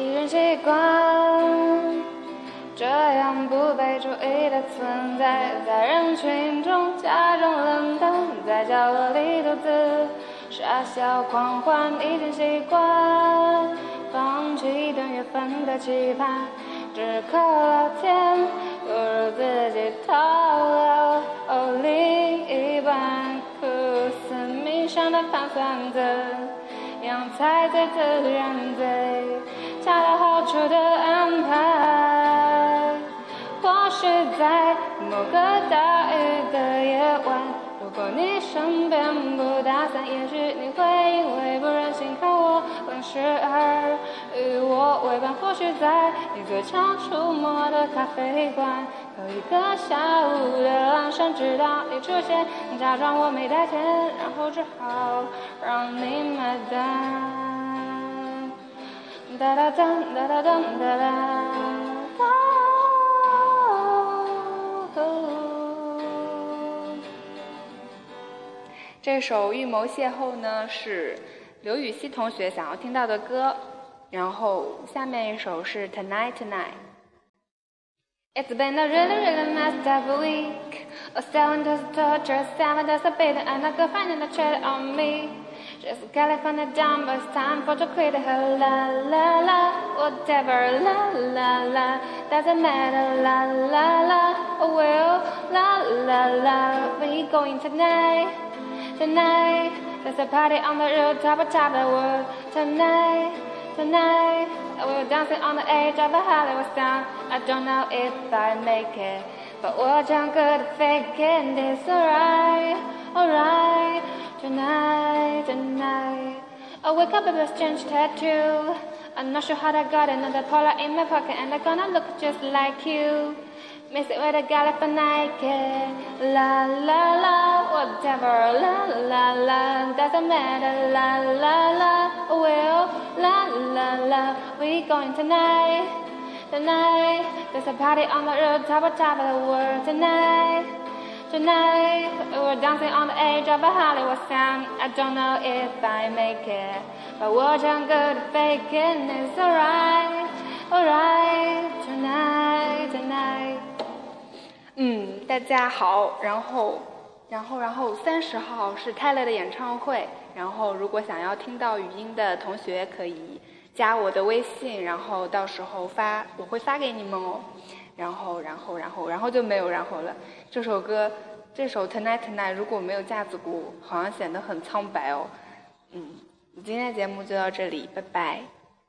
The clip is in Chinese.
已经习惯这样不被注意的存在，在人群中假装冷淡，在角落里独自傻笑狂欢，已经习惯放弃等缘分的期盼，只可了天，不如自己逃了。哦，另一半苦思冥想的盘算怎样才最自然最恰到好处的安排？或许在某个大雨的夜晚，如果你身边不打伞，也许你会因为不忍心看我淋湿而与我为伴。或许在你最常出没的咖啡馆，有一个下午的阑珊，直到你出现，假装我没带钱，然后只好让你买单。这首预谋邂逅呢，是刘禹锡同学想要听到的歌。然后下面一首是 Tonight，Tonight。Just California but it's time for to quit her. La la la, whatever. La la la, doesn't matter. La la la, oh well. La la la, we going tonight, tonight. There's a party on the rooftop, top of the world. Tonight, tonight. We're dancing on the edge of the Hollywood sound. I don't know if I make it, but we're damn good faking this. Alright, alright. Tonight, tonight. I wake up with a strange tattoo. I'm not sure how I got another polar in my pocket, and I'm gonna look just like you. Miss it with a gallop for Nike. La la la, whatever. La la la, doesn't matter. La la la, well, la la la. We going tonight, tonight. There's a party on the rooftop, top of the world tonight. Tonight, we're dancing on the edge of a Hollywood sound. I don't know if I make it, but what I'm good at faking is alright, alright. Tonight, tonight. 嗯，大家好，然后，然后，然后三十号是泰勒的演唱会，然后如果想要听到语音的同学可以加我的微信，然后到时候发我会发给你们哦。然后，就没有然后了。这首歌，这首 Tonight Tonight 如果没有架子鼓，好像显得很苍白哦。嗯，今天的节目就到这里，拜拜。